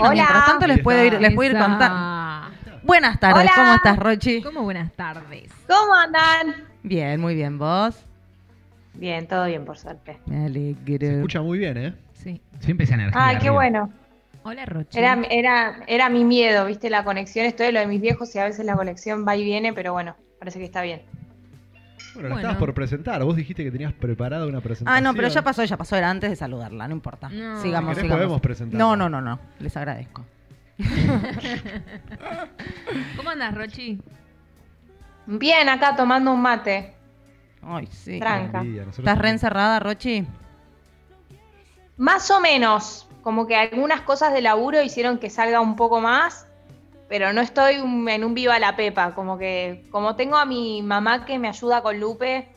Bueno, Hola. mientras tanto les puedo ir, les puedo ir contando. Buenas tardes, Hola. ¿cómo estás, Rochi? ¿Cómo buenas tardes? ¿Cómo andan? Bien, muy bien, ¿vos? Bien, todo bien, por suerte. Me alegro. Se escucha muy bien, ¿eh? Sí. Siempre esa energía. Ay, qué arriba. bueno. Hola, Rochi. Era, era, era mi miedo, viste, la conexión. Esto de lo de mis viejos y a veces la conexión va y viene, pero bueno, parece que está bien. Bueno, la Bueno. estabas por presentar. Vos dijiste que tenías preparada una presentación. Ah, no, pero ya pasó, ya pasó, era antes de saludarla, no importa. No. Sigamos, ¿Querés sigamos. podemos presentarla? No, no, no, no, les agradezco. ¿Cómo andas, Rochi? Bien, acá tomando un mate. Ay, sí. Tranca. Envidia, nosotros ¿Estás re también. encerrada, Rochi? Más o menos, como que algunas cosas de laburo hicieron que salga un poco más, pero no estoy un- en un viva la pepa. Como que, como tengo a mi mamá que me ayuda con Lupe,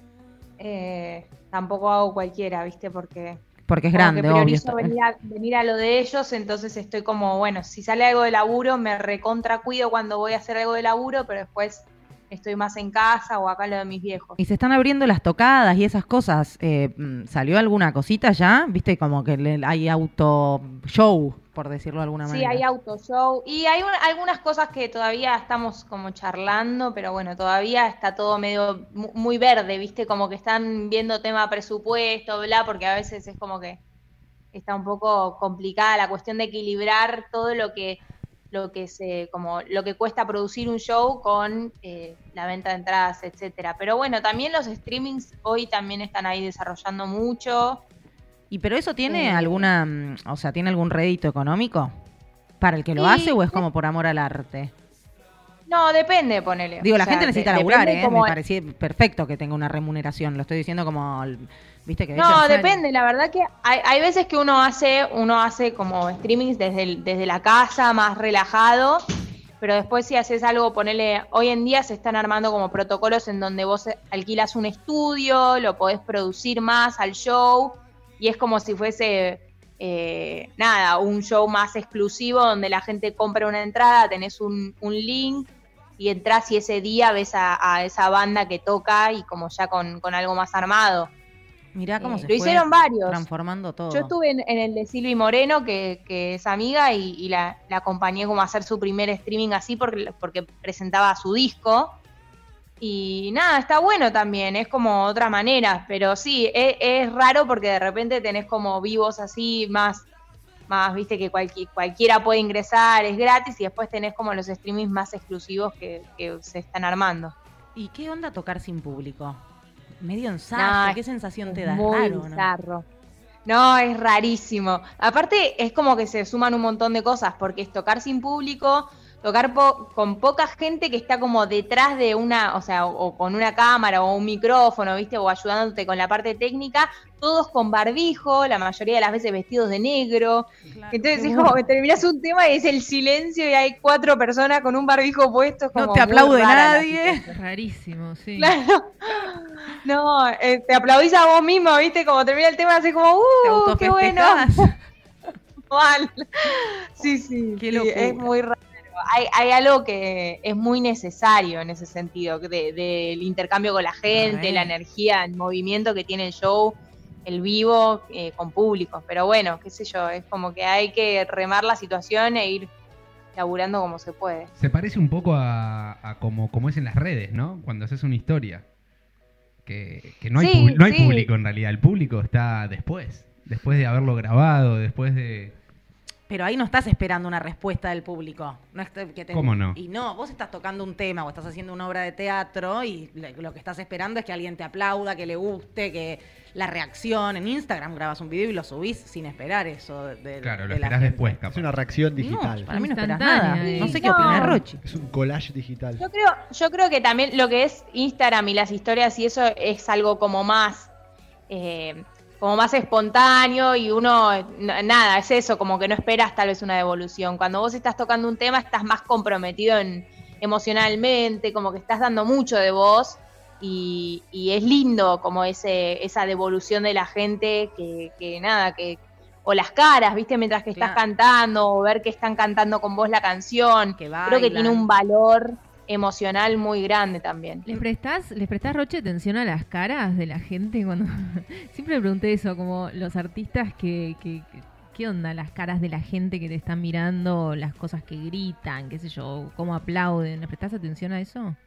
eh, tampoco hago cualquiera, viste, porque Porque es Como grande, que obvio. priorizo venir a, venir a lo de ellos, entonces estoy como, bueno, si sale algo de laburo, me recontra cuido cuando voy a hacer algo de laburo, pero después estoy más en casa o acá lo de mis viejos. Y se están abriendo las tocadas y esas cosas. Eh, mm, ¿Salió alguna cosita ya? ¿Viste? Como que le- hay auto show, por decirlo de alguna Sí, manera. hay auto show y hay un- algunas cosas que todavía estamos como charlando, pero bueno, todavía está todo medio mu- muy verde, ¿viste? Como que están viendo tema presupuesto, bla, porque a veces es como que está un poco complicada la cuestión de equilibrar todo lo que lo que se como lo que cuesta producir un show con eh, la venta de entradas, etcétera. Pero bueno, también los streamings hoy también están ahí desarrollando mucho. ¿Y pero eso tiene Eh. alguna, mm, o sea, tiene algún rédito económico para el que lo Sí. hace o es como por amor al arte? No, depende, ponele. Digo, la O sea, gente necesita de- laburar, ¿eh? Me parecía perfecto que tenga una remuneración. Lo estoy diciendo como, viste que... No, depende, la verdad que hay, hay veces que uno hace, uno hace como streamings desde, el- desde la casa, más relajado, pero después si haces algo, ponele, hoy en día se están armando como protocolos en donde vos alquilas un estudio, lo podés producir más al show, y es como si fuese, eh, nada, un show más exclusivo donde la gente compra una entrada, tenés un, un link y entras y ese día ves a, a esa banda que toca y como ya con, con algo más armado. Mirá cómo Eh, se lo fue hicieron varios. transformando todo. Yo estuve en, en el de Silvi Moreno, que, que es amiga, y, y la, la acompañé como a hacer su primer streaming así porque, porque presentaba su disco. Y nada, está bueno también, es como otra manera, pero sí, es, es raro porque de repente tenés como vivos así más, más viste que cualqui- cualquiera puede ingresar, es gratis, y después tenés como los streamings más exclusivos que, que se están armando. ¿Y qué onda tocar sin público? Medio ensayo, No, ¿qué sensación te da? muy Raro. No, es rarísimo. Aparte, es como que se suman un montón de cosas, porque es tocar sin público, tocar po- con poca gente que está como detrás de una, o sea, o, o con una cámara o un micrófono, ¿viste? O ayudándote con la parte técnica, todos con barbijo, la mayoría de las veces vestidos de negro. Entonces es como que terminas un tema y es el silencio y hay cuatro personas con un barbijo puesto. es No como te aplaude nadie. Rarísimo, sí. Claro. No, eh, te aplaudís a vos mismo, ¿viste? Como termina el tema, así como, ¡uh! ¡Qué bueno! Mal. Sí, sí. Qué sí, locura. es muy raro. Hay, hay algo que es muy necesario en ese sentido, de- del intercambio con la gente, la energía, el movimiento que tiene el show, el vivo eh, con público. Pero bueno, qué sé yo, es como que hay que remar la situación e ir laburando como se puede. Se parece un poco a, a como, como es en las redes, ¿no? Cuando haces una historia. Que, que no, hay Sí, no hay sí. público en realidad, el público está después. Después de haberlo grabado, después de... Pero ahí no estás esperando una respuesta del público. No es que te- ¿Cómo no? Y no, vos estás tocando un tema o estás haciendo una obra de teatro y lo que estás esperando es que alguien te aplauda, que le guste, que la reacción. En Instagram grabas un video y lo subís sin esperar eso de, Claro, lo de esperás después, Es capaz. una reacción digital. No, para mí no esperas Instantánea, nada. eh. No sé qué No. opina Rochi. Es un collage digital. Yo creo, yo creo que también lo que es Instagram y las historias y eso es algo como más, eh, como más espontáneo y uno, nada, es eso, como que no esperas tal vez una devolución. Cuando vos estás tocando un tema estás más comprometido en, emocionalmente, como que estás dando mucho de vos y, y es lindo como ese, esa devolución de la gente que, que nada, que o las caras, ¿viste? Mientras que estás cantando, o ver que están cantando con vos la canción. Que Creo que tiene un valor emocional muy grande también. ¿Les prestás, ¿Les prestás, Roche, atención a las caras de la gente? cuando Siempre me pregunté eso, como los artistas que, que- que ¿Qué onda las caras de la gente que te están mirando, las cosas que gritan, qué sé yo, cómo aplauden? ¿Le prestás atención a eso?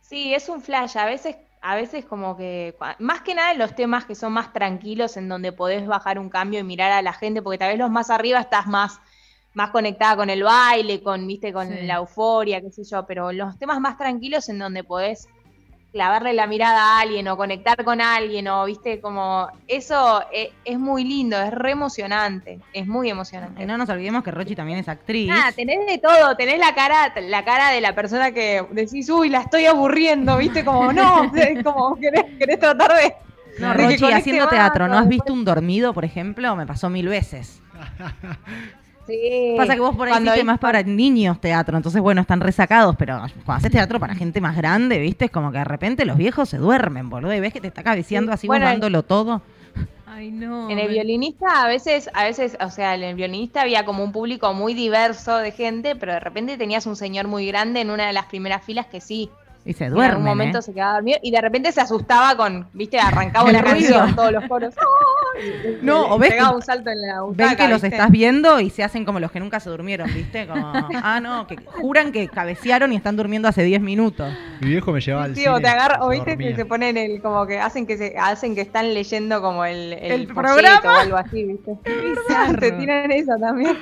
Sí, es un flash. A veces, a veces como que, más que nada en los temas que son más tranquilos, en donde podés bajar un cambio y mirar a la gente, porque tal vez los más arriba estás más, más conectada con el baile, con, viste, con Sí. la euforia, qué sé yo, pero los temas más tranquilos en donde podés clavarle la mirada a alguien o conectar con alguien o viste como eso eh, es, muy lindo, es re emocionante, es muy emocionante. Y no nos olvidemos que Rochi también es actriz. Nada, tenés de todo, tenés la cara, la cara de la persona que decís, uy, la estoy aburriendo, viste, como no, es como querés, querés tratar de. No, de que Rochi, haciendo más, teatro, ¿no has visto un dormido, por ejemplo? Me pasó mil veces. Sí. Pasa que vos por ahí Cuando hay- más para niños teatro, entonces bueno, están resacados, pero cuando haces teatro para gente más grande, ¿viste? Es como que de repente los viejos se duermen, boludo, y ves que te está cabeceando Sí, así bueno, todo. Ay, no. En el violinista a veces, a veces, o sea, en el violinista había como un público muy diverso de gente, pero de repente tenías un señor muy grande en una de las primeras filas que sí, Y se en algún momento ¿eh? se quedaba dormido y de repente se asustaba con, viste, arrancaba El la ruido. canción, todos los coros. ¡ay! No, o ves pegaba que- un salto en la butaca, Ven que los ¿viste? estás viendo y se hacen como los que nunca se durmieron, ¿viste? Como, ah, no, que juran que cabecearon y están durmiendo hace 10 minutos. Mi viejo me llevaba al Sí, cine. o te agarra, o viste que se ponen el, como que hacen que se, hacen que están leyendo como el, el, ¿El programa? o algo así, viste. Te tiran eso también.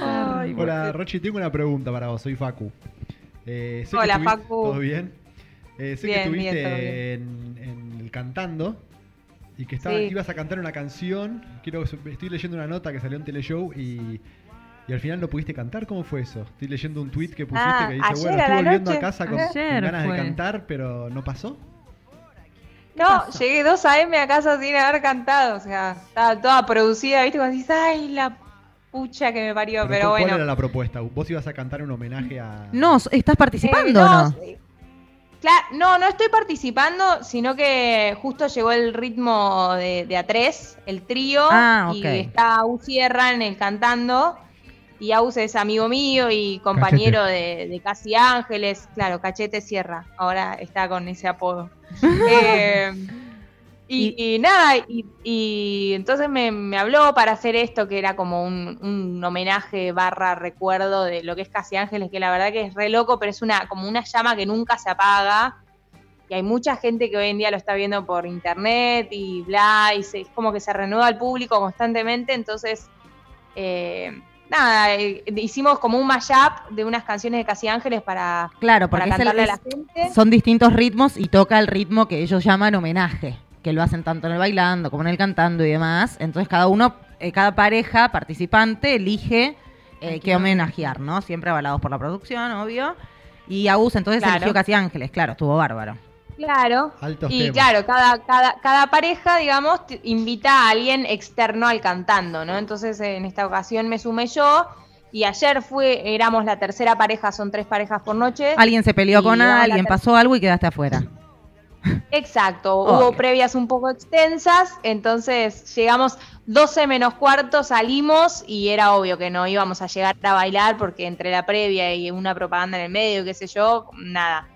Ay, Hola, Rochi, tengo una pregunta para vos. Soy Facu. Eh, sé que Hola, Facu. ¿Todo bien? Eh, sé que estuviste bien, en, en el cantando y que, estaba, Sí. que ibas a cantar una canción. Quiero, estoy leyendo una nota que salió en Teleshow y, y al final no pudiste cantar. ¿Cómo fue eso? Estoy leyendo un tweet que pusiste Ah, que dice, bueno, estoy volviendo noche. a casa con, ganas fue. de cantar, pero no pasó. No, llegué 2 AM a casa sin haber cantado, o sea, estaba toda producida, viste, cuando dices, ay, la pucha que me parió, pero, ¿cuál bueno. era la propuesta? ¿Vos ibas a cantar un homenaje a...? No, ¿estás participando Eh, o no? sí. Cla- no, no estoy participando, sino que justo llegó el ritmo de, de A3, el trío, Ah, y está Au Sierra en el cantando, y Aus es amigo mío y compañero de, de Casi Ángeles, claro, Cachete Sierra, ahora está con ese apodo. Eh, y, y nada, y, y entonces me, me habló para hacer esto, que era como un, un homenaje barra recuerdo de lo que es Casi Ángeles, que la verdad que es re loco, pero es una como una llama que nunca se apaga. Y hay mucha gente que hoy en día lo está viendo por internet y bla, y se- es como que se renueva el público constantemente. Entonces, eh, nada, eh, hicimos como un mashup de unas canciones de Casi Ángeles para, Claro, para el- cantarle a la gente. son distintos ritmos y toca el ritmo que ellos llaman homenaje, que lo hacen tanto en el bailando como en el cantando y demás. Entonces cada uno, eh, cada pareja participante elige eh, qué homenajear, ¿no? Siempre avalados por la producción, obvio. Y Agus entonces Claro. eligió Casi Ángeles, claro, estuvo bárbaro. Claro. Altos Y temas. claro, cada, cada, cada pareja, digamos, invita a alguien externo al cantando, ¿no? Entonces en esta ocasión me sumé yo y ayer fue, éramos la tercera pareja, son tres parejas por noche. Alguien se peleó con alguien, pasó algo y quedaste afuera. Exacto, hubo previas un poco extensas, entonces llegamos 12 menos cuarto, salimos y era obvio que no íbamos a llegar a bailar porque entre la previa y una propaganda en el medio, qué sé yo, nada.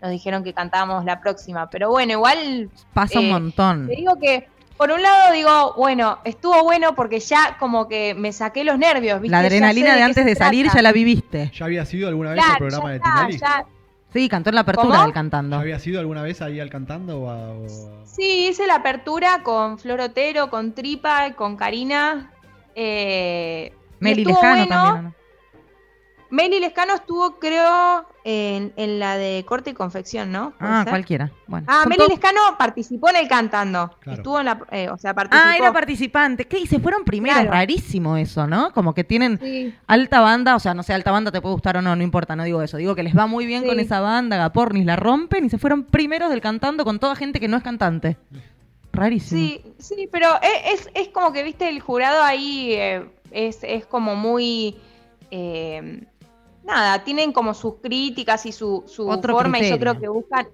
Nos dijeron que cantábamos la próxima, pero bueno, igual Pasa un Eh, montón. Te digo que, por un lado digo, bueno, estuvo bueno porque ya como que me saqué los nervios, ¿viste? La adrenalina de antes de salir trata. ya la viviste. ¿Ya había sido alguna vez el programa ya de está, Tinelli? ya- Sí, cantó en la apertura ¿Cómo? del cantando. ¿Ya había sido alguna vez ahí al cantando o, a- o- Sí, hice la apertura con Flor Otero, con Tripa, con Karina. Eh, Meli Lejano bueno. también. ¿o no? Meli Lescano estuvo, creo, en, en la de corte y confección, ¿no? ¿Puede Ah, ser? cualquiera. Bueno, Ah, Meli todos- Lescano participó en el cantando. Claro. Estuvo en la, eh, o sea, participó. Ah, era participante. ¿Qué? Y se fueron primeros. Claro. Rarísimo eso, ¿no? Como que tienen Sí. alta banda, o sea, no sé, alta banda te puede gustar o no, no importa, no digo eso. Digo que les va muy bien Sí. con esa banda, Gapornis la rompen y se fueron primeros del cantando con toda gente que no es cantante. Rarísimo. Sí, sí, pero e- es, es como que, viste, el jurado ahí eh, es, es como muy... eh, nada, tienen como sus críticas y su, su Otro forma y yo creo que buscan...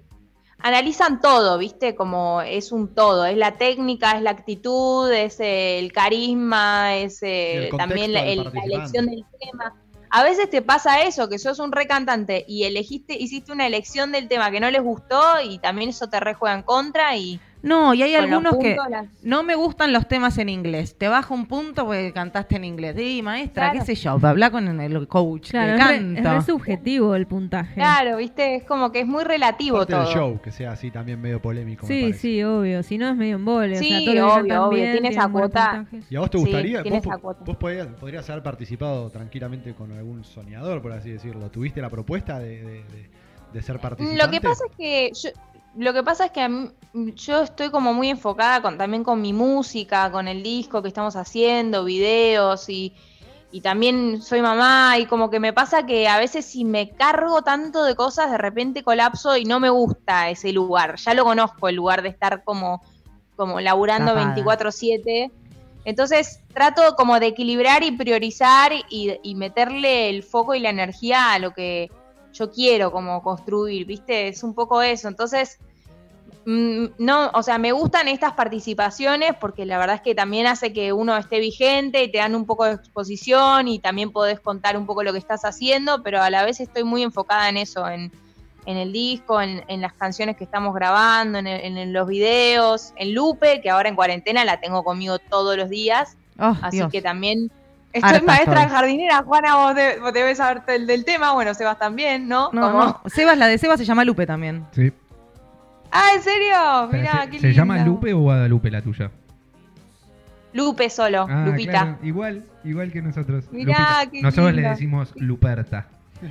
Analizan todo, viste, como es un todo, es la técnica, es la actitud, es el carisma, es eh, el también la, el- la elección del tema. A veces te pasa eso, que sos un recantante y elegiste, hiciste una elección del tema que no les gustó y también eso te rejuega en contra y No, y hay algunos que las- no me gustan los temas en inglés. Te bajo un punto porque cantaste en inglés. Sí, maestra, Claro. qué sé yo, habla con el coach Claro, es re, canto. es re subjetivo el puntaje. Claro, viste, es como que es muy relativo Parte todo. del show, que sea así también medio polémico. Sí, sí, obvio. Si no es medio embole. o sea, Sí, que obvio, obvio, bien, tiene esa tienen buenos cuota. ¿Y a vos te Sí, gustaría? tiene vos esa po- cuota. vos podrías, podrías haber participado tranquilamente con algún soñador, por así decirlo. ¿Tuviste la propuesta de, de- de- de ser participante? Lo que pasa es que yo, lo que pasa es que mí- yo estoy como muy enfocada con, también con mi música, con el disco que estamos haciendo, videos y, y también soy mamá y como que me pasa que a veces si me cargo tanto de cosas de repente colapso y no me gusta ese lugar. Ya lo conozco el lugar de estar como como laburando Tapada. 24/7. Entonces trato como de equilibrar y priorizar y, y meterle el foco y la energía a lo que yo quiero como construir, ¿viste? Es un poco eso. Entonces, mm, no, o sea, me gustan estas participaciones porque la verdad es que también hace que uno esté vigente y te dan un poco de exposición y también podés contar un poco lo que estás haciendo, pero a la vez estoy muy enfocada en eso, en, en el disco, en, en las canciones que estamos grabando, en, el- en los videos, en Lupe, que ahora en cuarentena la tengo conmigo todos los días, Oh, así Dios. que también... Estoy Harta maestra estoy. jardinera, Juana, vos, de- vos debes saber del, del tema, bueno, Sebas también, ¿no? No, no. Sebas, la de Sebas se llama Lupe también. Sí. Ah, ¿en serio? Mirá, ¿Se, qué se llama. Lupe o Guadalupe la tuya? Lupe solo, Ah, Lupita. claro, igual, igual que nosotros. Mirá, Lupita. qué Nosotros le decimos Luperta.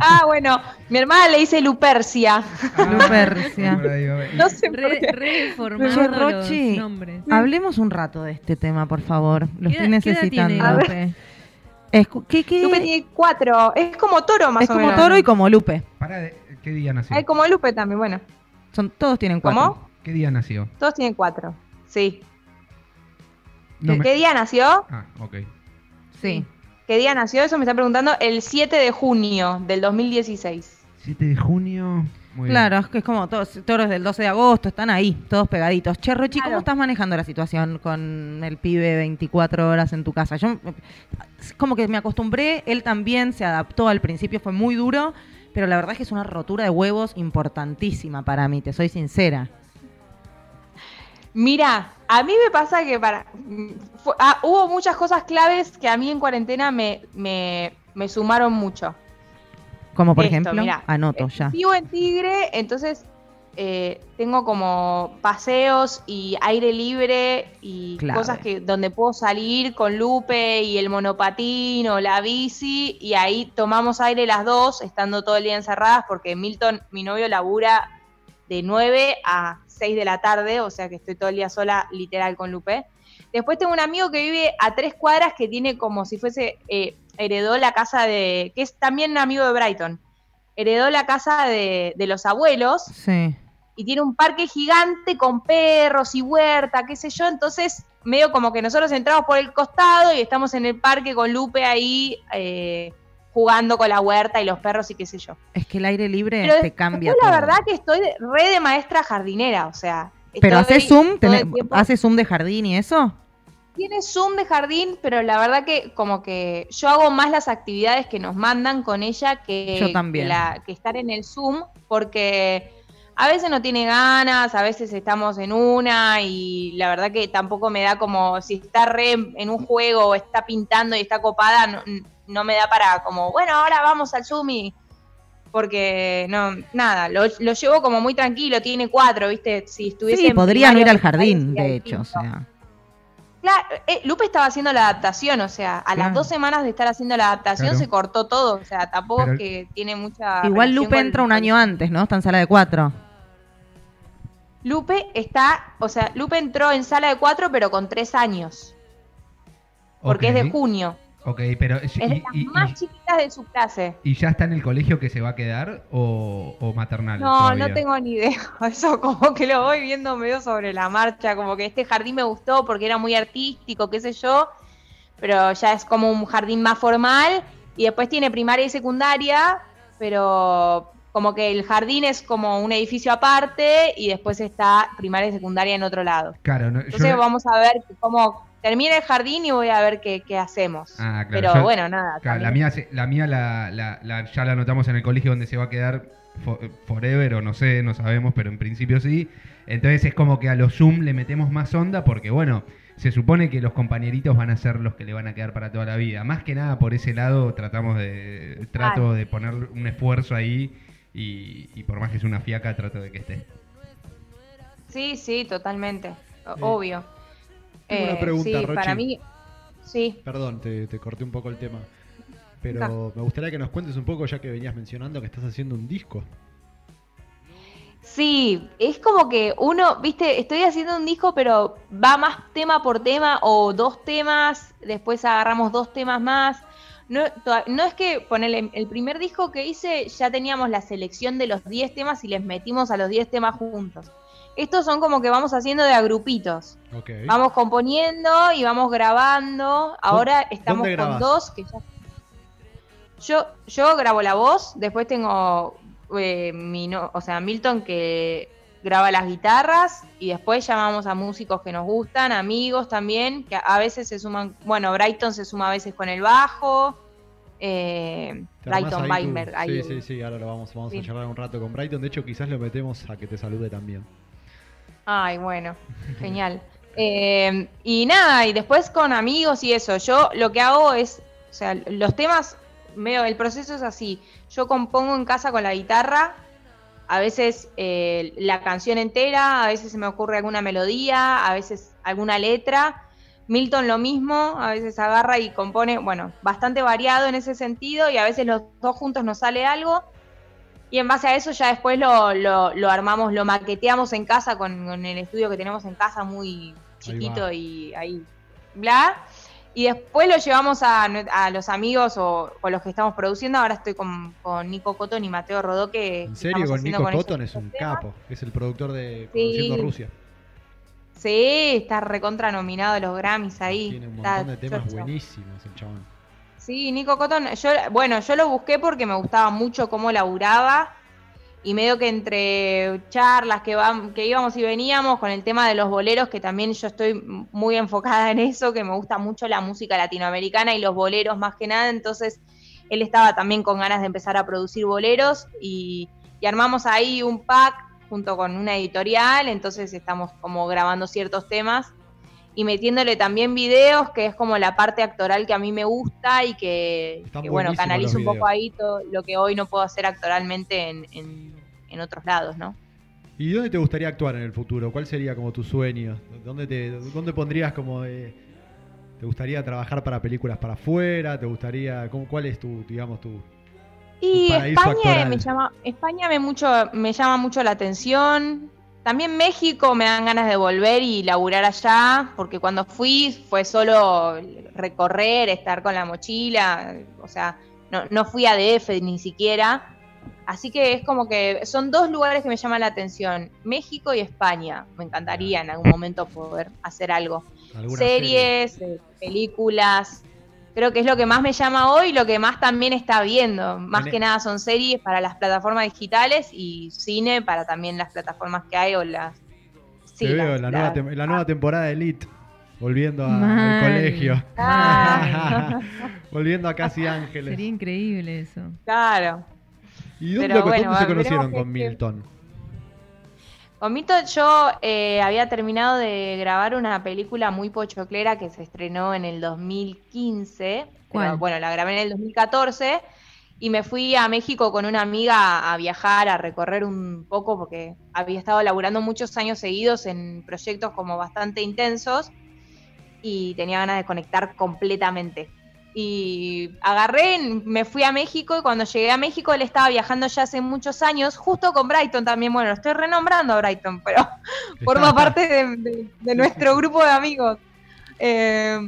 Ah, bueno, mi hermana le dice Lupercia. Lupercia. Va. Y- No sé por Re, qué. re Che, los Rochi, nombres. Hablemos un rato de este tema, por favor. Lo ¿Qué estoy edad- qué edad necesitando. tiene. Lupe? Escu- ¿qué- qué? Lupe tiene cuatro. Es como toro más Es o como menos. toro y como Lupe. Pará de- ¿Qué día nació? Ay, como Lupe también, bueno. Son, todos tienen cuatro. ¿Cómo? ¿Qué día nació? Todos tienen cuatro. Sí. No ¿Qué, me- qué día nació? Ah, ok. Sí. ¿Qué día nació? Eso me está preguntando. El 7 de junio del 2016. 7 de junio. Muy Claro, es que es como todos, toros del 12 de agosto, están ahí, todos pegaditos. Che, Rochi, ¿cómo estás manejando la situación con el pibe 24 horas en tu casa? Yo como que me acostumbré, él también se adaptó al principio, fue muy duro, pero la verdad es que es una rotura de huevos importantísima para mí, te soy sincera. Mira, a mí me pasa que para fue- ah, hubo muchas cosas claves que a mí en cuarentena me, me, me sumaron mucho. Como por Esto, ejemplo, mirá, anoto ya. Vivo en Tigre, entonces eh, tengo como paseos y aire libre y Clave. cosas que donde puedo salir con Lupe y el monopatín o la bici y ahí tomamos aire las dos, estando todo el día encerradas porque Milton, mi novio, labura de 9 a 6 de la tarde, o sea que estoy todo el día sola, literal, con Lupe. Después tengo un amigo que vive a tres cuadras que tiene como si fuese, eh, heredó la casa de, que es también amigo de Brighton, heredó la casa de, de los abuelos Sí. y tiene un parque gigante con perros y huerta, qué sé yo, entonces medio como que nosotros entramos por el costado y estamos en el parque con Lupe ahí eh, jugando con la huerta y los perros y qué sé yo. Es que el aire libre Pero te cambia después la todo. verdad que estoy re de maestra jardinera, o sea. Pero hace zoom, hace zoom de jardín y eso. Tiene Zoom de jardín, pero la verdad que como que yo hago más las actividades que nos mandan con ella que, Yo también. que la- que estar en el Zoom, porque a veces no tiene ganas, a veces estamos en una y la verdad que tampoco me da como si está re en un juego o está pintando y está copada, no, no me da para como, bueno, ahora vamos al Zoom y... Porque no, nada, lo, lo llevo como muy tranquilo, tiene cuatro, ¿viste? Si estuviese Sí, podría no ir al jardín, de hecho, o sea. Claro, eh, Lupe estaba haciendo la adaptación, o sea, a las dos semanas de estar haciendo la adaptación Claro. se cortó todo, o sea, tampoco Pero- es que tiene mucha... Igual Lupe entra un año antes, ¿no? Está en sala de cuatro. Lupe está, o sea, Lupe entró en sala de cuatro, pero con tres años, porque es de junio, Ok, pero. es y- más y- chiquitas de su clase. ¿Y ya está en el colegio que se va a quedar o, o maternal? No, todavía? no tengo ni idea, eso como que lo voy viendo medio sobre la marcha, como que este jardín me gustó porque era muy artístico, qué sé yo, pero ya es como un jardín más formal y después tiene primaria y secundaria, pero como que el jardín es como un edificio aparte y después está primaria y secundaria en otro lado. Claro, no, Entonces vamos a ver cómo termina el jardín y voy a ver qué, qué hacemos. Ah, claro, pero yo- bueno, nada. claro, la mía, la mía la, la- la- ya la anotamos en el colegio donde se va a quedar fo- forever o no sé, no sabemos, pero en principio sí. Entonces es como que a los Zoom le metemos más onda porque, bueno, se supone que los compañeritos van a ser los que le van a quedar para toda la vida. Más que nada por ese lado tratamos de, trato de poner un esfuerzo ahí y, y por más que es una fiaca, trato de que esté. Sí, sí, totalmente. O- Eh, Tengo una pregunta, sí, Rochi. para mí. Sí. Perdón, te, te corté un poco el tema. Pero me gustaría que nos cuentes un poco, ya que venías mencionando que estás haciendo un disco. Sí, es como que uno, viste, estoy haciendo un disco, pero va más tema por tema o dos temas, después agarramos dos temas más. No, no es que ponerle el primer disco que hice ya teníamos la selección de los 10 temas y les metimos a los 10 temas juntos. Estos son como que vamos haciendo de a grupitos. Ok. Vamos componiendo y vamos grabando. Ahora estamos con dos que ya. Yo, yo grabo la voz, después tengo eh, mi no- o sea, Milton que graba las guitarras y después llamamos a músicos que nos gustan, amigos también, que a veces se suman, bueno, Brighton se suma a veces con el bajo, eh, Brighton Weinberg. Sí, sí, sí, ahora lo vamos, vamos Sí. a charlar un rato con Brighton. De hecho, quizás lo metemos a que te salude también. Ay, bueno, genial. Eh, y nada, y después con amigos y eso, yo lo que hago es, o sea, los temas, medio, el proceso es así, yo compongo en casa con la guitarra, a veces eh, la canción entera, a veces se me ocurre alguna melodía, a veces alguna letra. Milton lo mismo, a veces agarra y compone, bueno, bastante variado en ese sentido y a veces los dos juntos nos sale algo. Y en base a eso ya después lo, lo, lo armamos, lo maqueteamos en casa con, con el estudio que tenemos en casa muy chiquito y ahí bla. Y después lo llevamos a, los amigos o con los que estamos produciendo. Ahora estoy con, con Nico Cotton y Mateo Rodó que En serio, con Nico Cotton es un temas. capo. Es el productor de Sí. Conociendo Rusia. Sí, está recontra nominado a los Grammys ahí. Tiene un Está montón de temas chocho. buenísimos el chabón. Sí, Nico Cotton, yo, bueno, yo lo busqué porque me gustaba mucho cómo laburaba y medio que entre charlas que, vam- que íbamos y veníamos con el tema de los boleros, que también yo estoy muy enfocada en eso, que me gusta mucho la música latinoamericana y los boleros más que nada, entonces él estaba también con ganas de empezar a producir boleros y, y armamos ahí un pack junto con una editorial, entonces estamos como grabando ciertos temas y metiéndole también videos, que es como la parte actoral que a mí me gusta y que, bueno, canalizo un poco ahí todo lo que hoy no puedo hacer actoralmente en, en- en otros lados, ¿no? ¿Y dónde te gustaría actuar en el futuro? ¿Cuál sería como tu sueño? ¿Dónde, te, dónde pondrías como... eh, ¿Te gustaría trabajar para películas para afuera? ¿Te gustaría... cómo- ¿Cuál es tu, digamos, tu... Y España actoral. me llama, España me mucho, me llama mucho la atención. También México me dan ganas de volver y laburar allá, porque cuando fui fue solo recorrer, estar con la mochila, o sea, no, no fui a DF ni siquiera. Así que es como que son dos lugares que me llaman la atención, México y España. Me encantaría en algún momento poder hacer algo serie? series, eh, películas. Creo que es lo que más me llama hoy, lo que más también está viendo. Más que nada son series para las plataformas digitales y cine para también las plataformas que hay o las... sí, Te veo las- la, nueva, las- tem- la nueva temporada de Elite. Volviendo a- al colegio. Ah. volviendo a Casi Ángeles. Sería increíble eso. Claro. ¿Y dónde, Pero dónde bueno, se conocieron con Milton? Con Mito yo eh, había terminado de grabar una película muy pochoclera que se estrenó en el 2015. ¿Cuál? Pero, bueno, la grabé en el 2014 y me fui a México con una amiga a viajar, a recorrer un poco porque había estado laburando muchos años seguidos en proyectos como bastante intensos y tenía ganas de conectar completamente. Y agarré, me fui a México y cuando llegué a México él estaba viajando ya hace muchos años, justo con Brighton también. Bueno, lo estoy renombrando a Brighton, pero forma parte de, de- de nuestro grupo de amigos. Eh,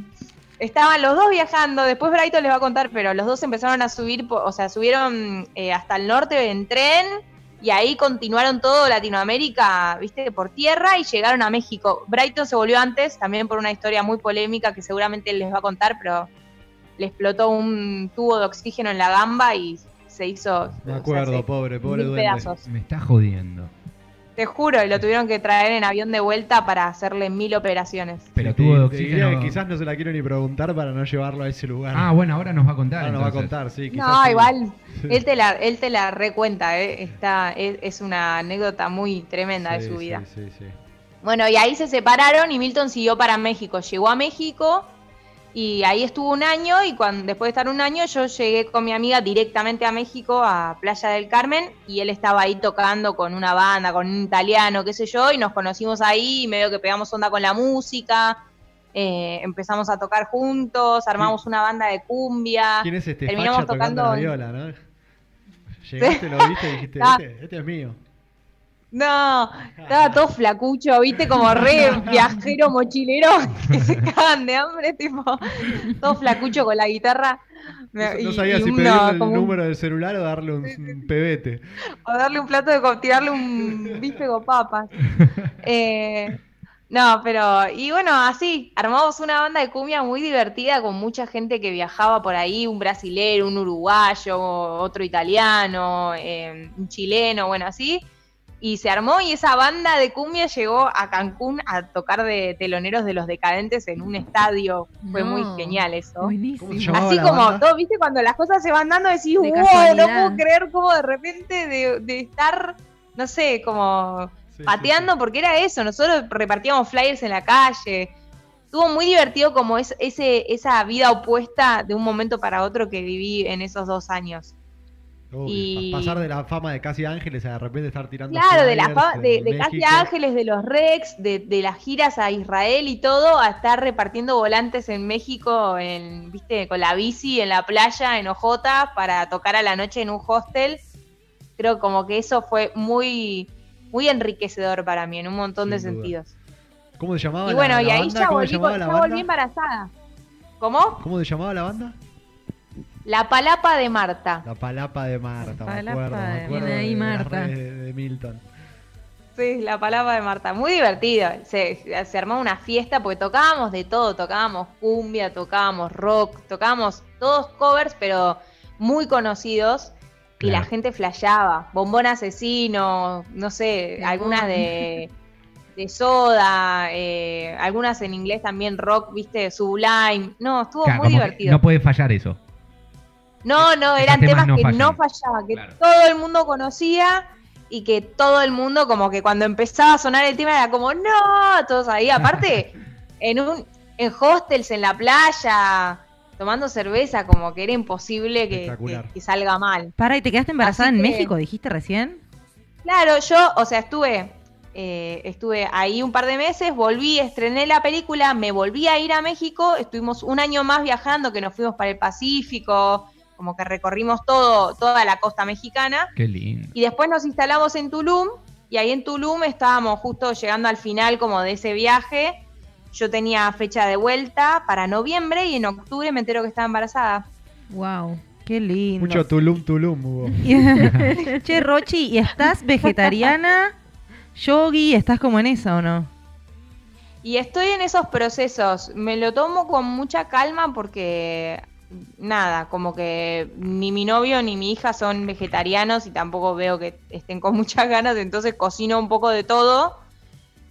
estaban los dos viajando, después Brighton les va a contar, pero los dos empezaron a subir, o sea, subieron eh, hasta el norte en tren y ahí continuaron todo Latinoamérica, viste, por tierra y llegaron a México. Brighton se volvió antes, también por una historia muy polémica que seguramente él les va a contar, pero le explotó un tubo de oxígeno en la gamba y se hizo... O sea, acuerdo, pobre, pobre duende. pedazos. Me está jodiendo. Te juro, y lo tuvieron que traer en avión de vuelta para hacerle mil operaciones. Pero tuvo diría oxígeno. que quizás no se la quiero ni preguntar para no llevarlo a ese lugar. Ah, bueno, ahora nos va a contar. Ahora nos va a contar, sí. quizás No, sí. igual, Sí. él te la, él te la recuenta, ¿eh? Está, es, es una anécdota muy tremenda de Sí, su sí, vida. Sí, sí, Bueno, y ahí se separaron y Milton siguió para México. Llegó a México y ahí estuvo un año y cuando, después de estar un año yo llegué con mi amiga directamente a México, a Playa del Carmen, y él estaba ahí tocando con una banda, con un italiano, qué sé yo, y nos conocimos ahí, y medio que pegamos onda con la música, eh, empezamos a tocar juntos, armamos una banda de cumbia. ¿Quién es este Terminamos facha tocando tocando- la viola, no? Llegaste, lo viste y dijiste, este, este es mío. No, estaba todo flacucho, viste, como re viajero, mochilero, que se cagan de hambre, tipo, todo flacucho con la guitarra. No, Y- no sabía y si uno pedirle el un- número del celular o darle un, un pebete. o darle un plato de tirarle un bife con papas. Eh, no, pero, y bueno, así, armamos una banda de cumbia muy divertida con mucha gente que viajaba por ahí, un brasilero, un uruguayo, otro italiano, eh, un chileno, bueno, así. Y se armó y esa banda de cumbia llegó a Cancún a tocar de teloneros de los decadentes en un estadio. Fue No. muy genial eso. Buenísimo. Así como banda? todo, viste, cuando las cosas se van dando, decís, De wow, no puedo creer cómo de repente de, de estar, no sé, como Sí, sí, pateando, sí. porque era eso, nosotros repartíamos flyers en la calle. Estuvo muy divertido como es, ese, esa vida opuesta de un momento para otro que viví en esos dos años. Uy, y- pa- Pasar de la fama de Casi Ángeles a de repente estar tirando. Claro, de la de, Casi. Ángeles, de los Rex, de, de las giras a Israel y todo, a estar repartiendo volantes en México, en, viste, con la bici en la playa, en Ojota, para tocar a la noche en un hostel. Creo como que eso fue muy, muy enriquecedor para mí, en un montón de duda. sentidos. ¿Cómo se llamaba Y bueno, la y ahí banda? ya ¿Cómo volví, ya volví embarazada. ¿Cómo? ¿Cómo se llamaba la banda? La Palapa de Marta. La Palapa de Marta, me Palapa acuerdo, me de- acuerdo Bien ahí, de Marta. de, de Milton. Sí, la palabra de Marta. Muy divertido. Se, se armó una fiesta porque tocábamos de todo. Tocábamos cumbia, tocábamos rock, tocábamos todos covers, pero muy conocidos. Y la gente flasheaba. Bombón asesino, no sé, algunas de, de soda, eh, algunas en inglés también rock, viste, sublime. No, estuvo Claro, muy divertido. No puede fallar eso. No, no, eran temas temas no que fallan. no fallaban, que Claro. todo el mundo conocía y que todo el mundo, como que cuando empezaba a sonar el tema era como, no, todos ahí. Aparte, en un en hostels en la playa, tomando cerveza, como que era imposible que, Espectacular. que- que salga mal. Para, ¿y te quedaste embarazada Así en que- México, dijiste recién? Claro, yo, o sea, estuve, eh, estuve ahí un par de meses, volví, estrené la película, me volví a ir a México, estuvimos un año más viajando, que nos fuimos para el Pacífico, como que recorrimos todo, toda la costa mexicana, Qué lindo. y después nos instalamos en Tulum, y ahí en Tulum estábamos justo llegando al final como de ese viaje. Yo tenía fecha de vuelta para noviembre y en octubre me entero que estaba embarazada. Wow. Qué lindo. Mucho Tulum Tulum hubo. che, Rochi, ¿y estás vegetariana? Yogi, ¿estás como en eso o no? Y estoy en esos procesos. Me lo tomo con mucha calma porque nada, como que ni mi novio ni mi hija son vegetarianos y tampoco veo que estén con muchas ganas, entonces cocino un poco de todo.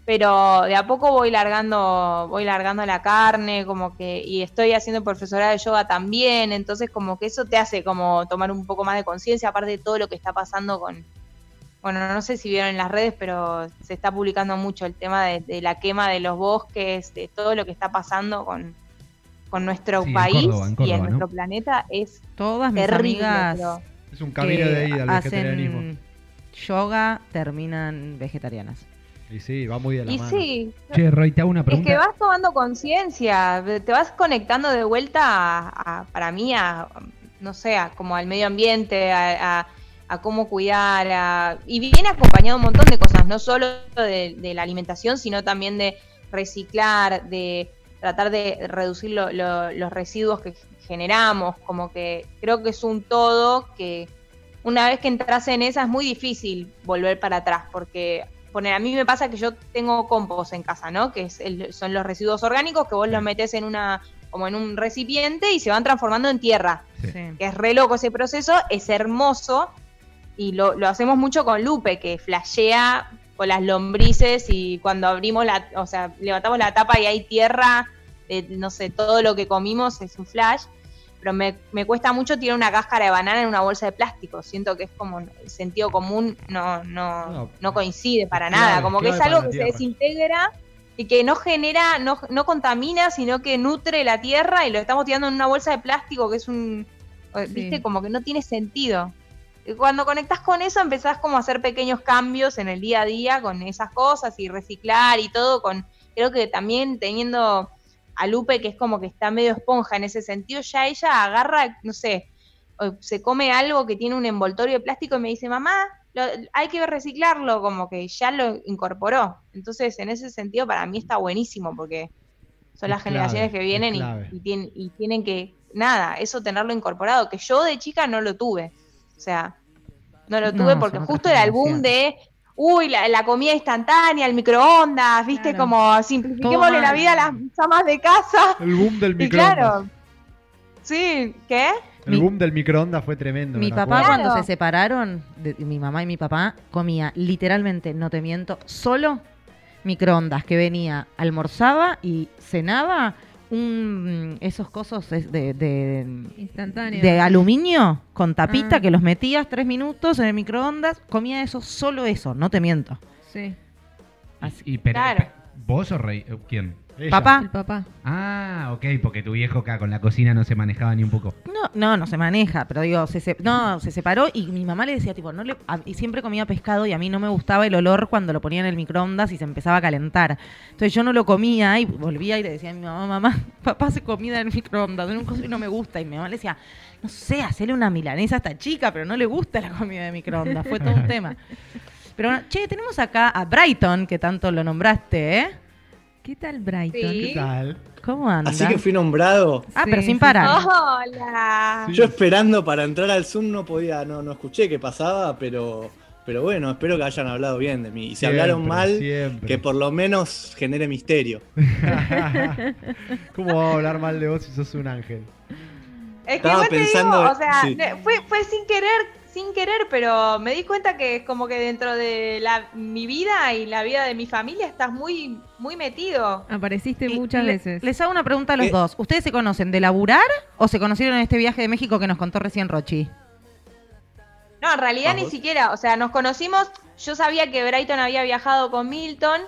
Pero de a poco voy largando, voy largando la carne, como que, y estoy haciendo profesorado de yoga también, entonces como que eso te hace como tomar un poco más de conciencia, aparte de todo lo que está pasando con, bueno, no sé si vieron en las redes, pero se está publicando mucho el tema de, de la quema de los bosques, de todo lo que está pasando con, con nuestro Sí, en país Córdoba, en y en ¿no? nuestro planeta es Todas mis terrible. amigas pero- Es un camino de ida al vegetarianismo. hacen yoga terminan vegetarianas. Y sí, va muy de la Y mano. sí, Che, Roy, te hago una es pregunta. que vas tomando conciencia, te vas conectando de vuelta a, a- para mí, a, no sé, a como al medio ambiente, a, a- a cómo cuidar, a- y viene acompañado un montón de cosas, no solo de, de la alimentación, sino también de reciclar, de tratar de reducir lo- lo- los residuos que generamos, como que creo que es un todo que una vez que entras en esa es muy difícil volver para atrás, porque poner, a mí me pasa que yo tengo compost en casa, ¿no? Que es el- son los residuos orgánicos que vos los metes en una como en un recipiente y se van transformando en tierra, Sí. Que es re loco ese proceso, es hermoso y lo, lo hacemos mucho con Lupe, que flashea con las lombrices y cuando abrimos la, o sea, levantamos la tapa y hay tierra, de, no sé, todo lo que comimos es un flash. Pero me, me cuesta mucho tirar una cáscara de banana en una bolsa de plástico. Siento que es como el sentido común no, no, No, no coincide para clave, nada. Como que es algo que se desintegra y que no genera, no, no contamina, sino que nutre la tierra y lo estamos tirando en una bolsa de plástico que es un, eh, Sí. viste, como que no tiene sentido. Y Cuando conectás con eso empezás como a hacer pequeños cambios en el día a día con esas cosas y reciclar y todo con, creo que también teniendo a Lupe que es como que está medio esponja en ese sentido, ya ella agarra, no sé, se come algo que tiene un envoltorio de plástico y me dice, mamá, lo- hay que reciclarlo, como que ya lo incorporó. Entonces, en ese sentido, para mí está buenísimo, porque son las generaciones que vienen y, clave. y tien- y tienen que, nada, eso tenerlo incorporado, que yo de chica no lo tuve. O sea, no lo No, tuve porque justo era el boom de, uy, la, la comida instantánea, el microondas, viste, Claro. como simplifiquémosle la vida a las amas de casa. El boom del Y microondas. claro, sí, ¿qué? El Mi- boom del microondas fue tremendo. Mi papá cuando se separaron, de- mi mamá y mi papá, comía literalmente, no te miento, solo microondas que venía, almorzaba y cenaba un esos cosos es de, de, Instantáneo. de aluminio con tapita Ah. que los metías tres minutos en el microondas, comía eso, solo eso, no te miento. Sí, Así- Y, pero, Claro. ¿Vos o rey? ¿Quién? Ella. Papá, el papá. Ah, ok, porque tu viejo acá con la cocina no se manejaba ni un poco. No, no, no se maneja, pero digo, se, se- no, se separó y mi mamá le decía, tipo, no le, a- y siempre comía pescado y a mí no me gustaba el olor cuando lo ponía en el microondas y se empezaba a calentar. Entonces yo no lo comía y volvía y le decía a mi mamá, mamá, papá hace comida en el microondas, en un coso y no me gusta. Y mi mamá le decía, no sé, hacerle una milanesa a esta chica, pero no le gusta la comida de microondas. Fue todo un tema. Pero bueno, che, tenemos acá a Brighton, que tanto lo nombraste, ¿eh? ¿Qué tal Brighton? Sí. ¿Qué tal? ¿Cómo anda? Así que fui nombrado. Ah, pero sin sí, parar. Hola. Yo esperando para entrar al Zoom no podía, no, no escuché qué pasaba, pero, pero bueno, espero que hayan hablado bien de mí. Y si Siempre, hablaron mal, siempre. que por lo menos genere misterio. ¿Cómo va a hablar mal de vos si sos un ángel? Es que Estaba igual te pensando- digo, o sea, fue, fue sin querer, sin querer, pero me di cuenta que como que dentro de la, mi vida y la vida de mi familia estás muy, muy metido. Apareciste Y muchas le- veces. Les hago una pregunta a los Eh. dos. ¿Ustedes se conocen de laburar o se conocieron en este viaje de México que nos contó recién Rochi? No, en realidad ni siquiera, o sea, nos conocimos, yo sabía que Brighton había viajado con Milton,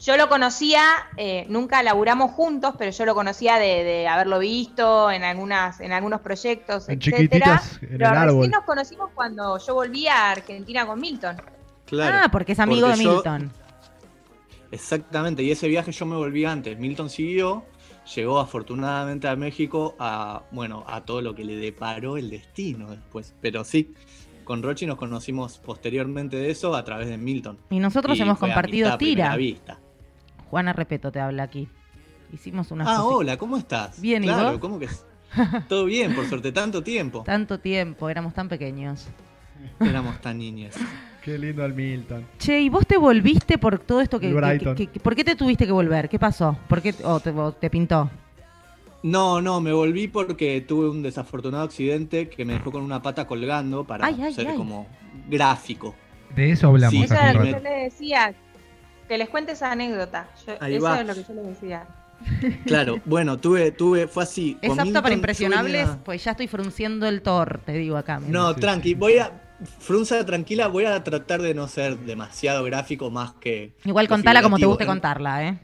yo lo conocía, eh, nunca laburamos juntos, pero yo lo conocía de, de haberlo visto en algunas, en algunos proyectos, En etcétera. chiquititas, en Pero el árbol. recién nos conocimos cuando yo volví a Argentina con Milton. Claro. ah, porque es amigo porque de yo- Milton. Exactamente, y ese viaje yo me volví antes. Milton siguió, llegó afortunadamente a México a, bueno, a todo lo que le deparó el destino después. Pero sí, con Rochi nos conocimos posteriormente de eso a través de Milton. Y nosotros Y hemos compartido tira. vista. Juana Repeto te habla aquí. Hicimos unas Ah, cositas. hola, ¿cómo estás? Bien, ¿y claro, vos? ¿cómo que es? Todo bien, por suerte, tanto tiempo. Tanto tiempo, éramos tan pequeños. Éramos tan niñas. Qué lindo el Milton. Che, ¿y vos te volviste por todo esto que... Que- Brighton. que- que- ¿Por qué te tuviste que volver? ¿Qué pasó? ¿Por qué o te, pintó? No, no, me volví porque tuve un desafortunado accidente que me dejó con una pata colgando para Ay, ay, ser ay. como gráfico. De eso hablamos Sí, Eso un lo que yo le decía, que les cuente esa anécdota. Yo- Ahí eso va. es lo que yo les decía. Claro, bueno, tuve, tuve, fue así. ¿Es apto para impresionables? Pues ya estoy frunciendo el tor, te digo acá. mira. No, tranqui, voy a. Frunza tranquila, voy a tratar de no ser demasiado gráfico más que. Igual contala como te guste En- contarla, ¿eh?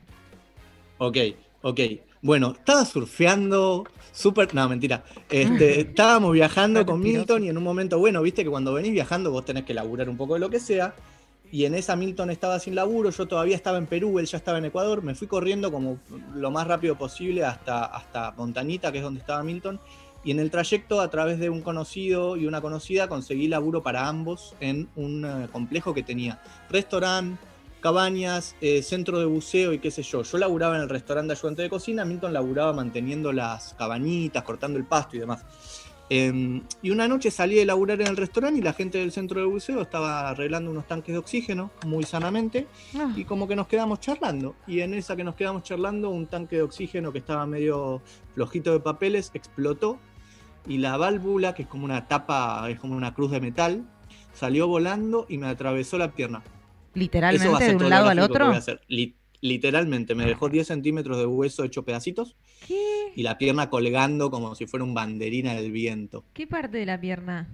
Ok, ok. Bueno, estaba surfeando. Súper. No, mentira. Este, estábamos viajando con. Milton y en un momento, bueno, viste que cuando venís viajando vos tenés que laburar un poco de lo que sea. Y en esa Milton estaba sin laburo, yo todavía estaba en Perú, él ya estaba en Ecuador. Me fui corriendo como lo más rápido posible hasta, hasta Montañita, que es donde estaba Milton. Y en el trayecto, a través de un conocido y una conocida, conseguí laburo para ambos en un eh, complejo que tenía restaurante, cabañas, eh, centro de buceo y qué sé yo. Yo laburaba en el restaurante de ayudante de cocina, Milton laburaba manteniendo las cabañitas, cortando el pasto y demás. Eh, y una noche salí de laburar en el restaurante y la gente del centro de buceo estaba arreglando unos tanques de oxígeno muy sanamente Ah, y como que nos quedamos charlando. Y en esa que nos quedamos charlando, un tanque de oxígeno que estaba medio flojito de papeles explotó y la válvula, que es como una tapa, es como una cruz de metal, salió volando y me atravesó la pierna. Literalmente de un lado al otro. hacer. Li- literalmente, me dejó 10 centímetros de hueso hecho pedacitos ¿Qué? y la pierna colgando como si fuera un banderín del viento. ¿Qué parte de la pierna?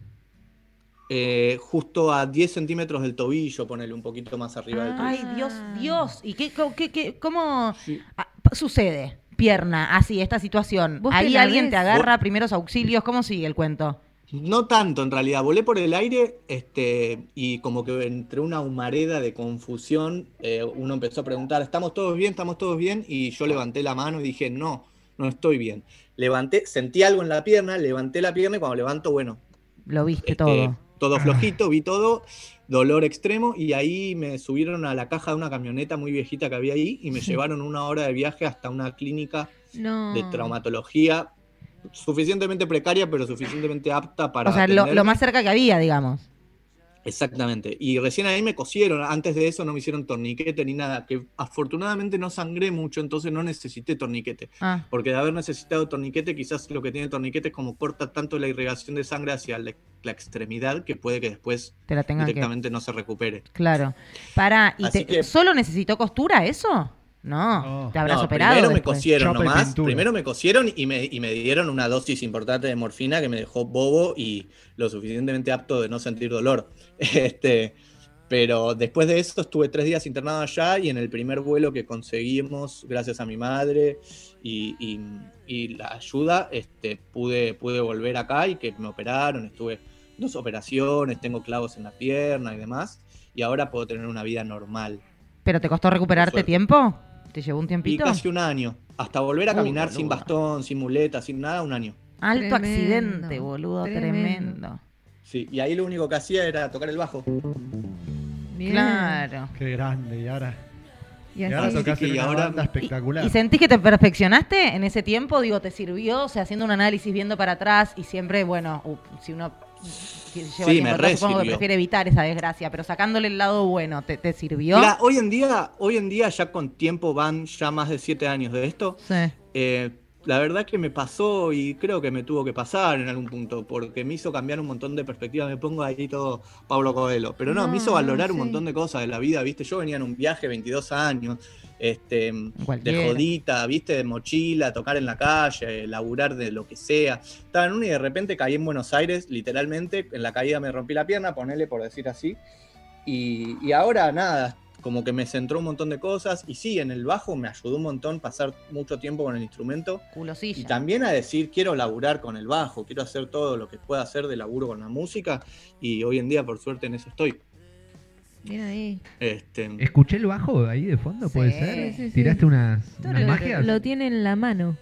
Eh, justo a 10 centímetros del tobillo, ponele un poquito más arriba del Ah. tobillo. Ay, Dios, Dios. ¿Y qué, qué- qué- cómo Sí. ah, sucede? Pierna, así, esta situación. ¿Vos te Ahí alguien ves? te agarra primeros auxilios. ¿Cómo sigue el cuento? No tanto, en realidad. Volé por el aire este, y como que entre una humareda de confusión, eh, uno empezó a preguntar, ¿estamos todos bien? ¿Estamos todos bien? Y yo levanté la mano y dije, no, no estoy bien. Levanté, sentí algo en la pierna, levanté la pierna y cuando levanto, bueno, Lo viste este, todo. todo flojito, vi todo, dolor extremo y ahí me subieron a la caja de una camioneta muy viejita que había ahí y me llevaron una hora de viaje hasta una clínica No. de traumatología suficientemente precaria pero suficientemente apta para O sea, lo, lo más cerca que había, digamos. Exactamente. Y recién ahí me cosieron. Antes de eso no me hicieron torniquete ni nada. Que afortunadamente no sangré mucho, entonces no necesité torniquete. Ah, Porque de haber necesitado torniquete, quizás lo que tiene torniquete es como corta tanto la irrigación de sangre hacia la, la extremidad que puede que después te la tengan que. directamente no se recupere. Claro. Para, ¿y te- que- solo necesitó costura eso? No, te habrás No, operado. primero me cosieron nomás. pintura. Primero me cosieron y me, y me dieron una dosis importante de morfina que me dejó bobo y lo suficientemente apto de no sentir dolor. Este, pero después de eso estuve tres días internado allá y en el primer vuelo que conseguimos, gracias a mi madre y, y- y la ayuda, este, pude, pude volver acá y que me operaron. Estuve dos operaciones, tengo clavos en la pierna y demás. Y ahora puedo tener una vida normal. ¿Pero te costó recuperarte tiempo? ¿Te llevó un Y tiempito? casi un año. Hasta volver a Uh, caminar sin bastón, sin muleta, sin nada, un año. Alto Tremendo, accidente, boludo, tremendo. tremendo. Sí, y ahí lo único que hacía era tocar el bajo. Bien. Claro. Qué grande. Y ahora, Y y ahora tocas y una ahora- banda ¿Y, espectacular. y sentís que te perfeccionaste en ese tiempo? Digo, ¿te sirvió? O sea, haciendo un análisis viendo para atrás y siempre, bueno, uh, si uno que lleva Sí, me re supongo que prefiere evitar esa desgracia, pero sacándole el lado bueno, ¿te, te sirvió? Mira, hoy en día, hoy en día ya con tiempo van ya más de siete años de esto. Sí. eh, la verdad que me pasó y creo que me tuvo que pasar en algún punto, porque me hizo cambiar un montón de perspectivas. Me pongo ahí todo Pablo Coelho. Pero no, No, me hizo valorar un sí. montón de cosas de la vida, ¿viste? Yo venía en un viaje 22 años, este, Cualquiera. de jodita, ¿viste? De mochila, tocar en la calle, laburar de lo que sea. Estaba en una y de repente caí en Buenos Aires, literalmente. En la caída me rompí la pierna, ponele por decir así. Y, y ahora nada, como que me centró un montón de cosas. Y sí, en el bajo me ayudó un montón pasar mucho tiempo con el instrumento. Y Culosilla. también a decir, quiero laburar con el bajo, quiero hacer todo lo que pueda hacer de laburo con la música. Y hoy en día, por suerte, en eso estoy. Bien ahí. Este, ¿Escuché el bajo ahí de fondo? ¿Puede ser? sí, sí. ¿Tiraste unas, unas lo, magias? lo tiene en la mano.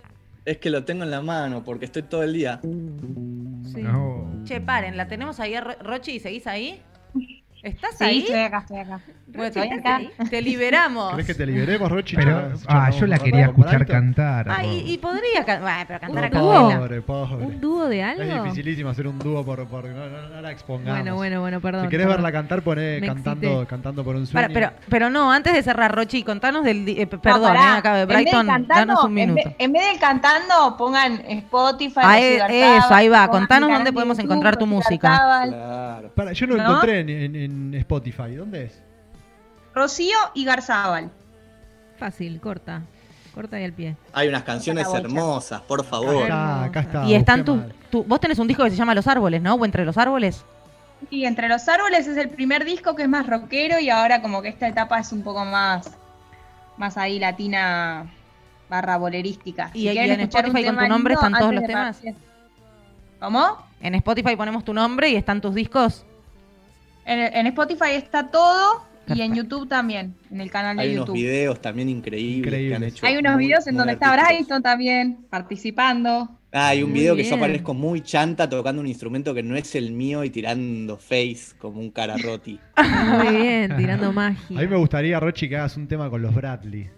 es que lo tengo en la mano porque estoy todo el día. Sí. No. Che, paren, la tenemos ahí Rochi y seguís ahí. ¿Estás Sí, ahí? estoy acá, estoy acá. Bueno, Estoy te- acá. Te liberamos. ¿Crees que te liberemos, Rochi? Pero, ah, yo la quería escuchar cantar. Ah, y, y podría can- bueno, pero cantar a Un dúo. capela. Pobre, pobre. ¿Un dúo de Es algo? dificilísimo hacer un dúo por, por no, no- no la expongamos. Bueno, bueno, bueno, perdón. Si querés perdón. verla cantar, poné Me cantando, excité. cantando por un sueño. Para, pero, pero no, antes de cerrar, Rochi, contanos del. eh, perdón, No, eh, acá de En vez de Brighton, cantando, danos un en minuto. vez- En vez, de cantando, pongan Spotify. Ah, eso, ahí va. Contanos dónde podemos YouTube, encontrar tu música. Claro. Para, yo no lo ¿No? encontré en, en- Spotify. ¿Dónde es? Rocío y Garzabal. Fácil, corta. Corta ahí al pie. Hay unas canciones hermosas, por Acá favor. está, acá está. Y están tus. tu- vos tenés un disco que se llama Los Árboles, ¿no? O Entre los Árboles. Y Entre los Árboles es el primer disco que es más rockero y ahora como que esta etapa es un poco más, más ahí latina barra bolerística. Y- y quieren en escuchar un Spotify con tu nombre lindo, están todos los temas. partir. ¿Cómo? En Spotify ponemos tu nombre y están tus discos. En, en Spotify está todo y en. YouTube también, en el canal de Hay unos YouTube. videos también increíbles, que han hecho. Hay unos muy- videos en donde está. Brighton también participando. Ah, hay un Muy video que yo aparezco muy chanta tocando un instrumento que no es el mío y tirando face como un cara roti. Muy bien, tirando magia. A mí me gustaría, Rochi, que hagas un tema con los Bradley.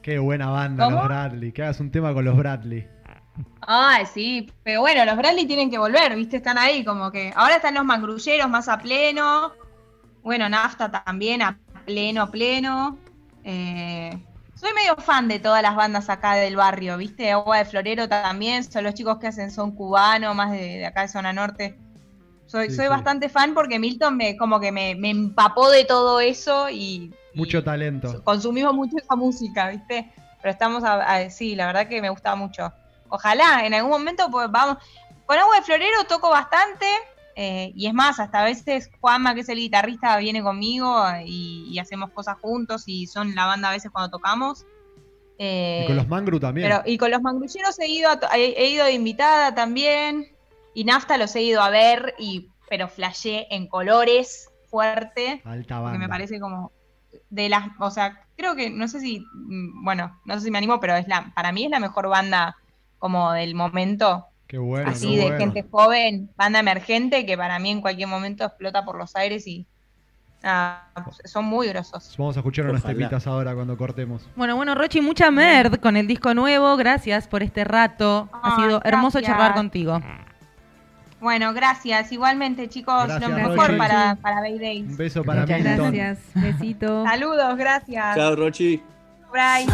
Qué buena banda ¿Cómo? los Bradley. Que hagas un tema con los Bradley. Ay, sí, pero bueno, los Bradley tienen que volver, ¿viste? Están ahí como que. Ahora están los mangrulleros más a pleno. Bueno, Nafta también a pleno, a pleno. Eh, soy medio fan de todas las bandas acá del barrio, ¿viste? Agua de Florero también. Son los chicos que hacen son cubano, más de, de acá de zona norte. Soy, Sí, soy sí. bastante fan porque Milton me como que me, me empapó de todo eso y, Mucho y talento. consumimos mucho esa música, ¿viste? Pero estamos, a, a- sí, la verdad que me gusta mucho. Ojalá en algún momento pues vamos. Con Agua de Florero toco bastante eh, y es más, hasta a veces Juanma, que es el guitarrista, viene conmigo y, y hacemos cosas juntos y son la banda a veces cuando tocamos. Eh, Y con los Mangru también. pero, y con los mangrulleros he ido, a he, he ido de invitada también. Y Nafta los he ido a ver, y, pero flashé en colores fuerte. Alta banda. me parece como de las, o sea, creo que, no sé si, mm, bueno, no sé si me animo, pero es la, para mí es la mejor banda como del momento, Qué bueno. así qué de bueno. gente joven, banda emergente, que para mí en cualquier momento explota por los aires y son muy grosos. Vamos a escuchar unas Ojalá. temitas ahora cuando cortemos. Bueno, bueno, Rochi, mucha merd con el disco nuevo. Gracias por este rato. ha sido hermoso charlar contigo. Bueno, gracias, igualmente chicos, Gracias, lo Rochi. mejor para, para Bay Days. Un beso para Muchas Milton. Gracias. Besito. Saludos, gracias. Chao, Rochi. Bye.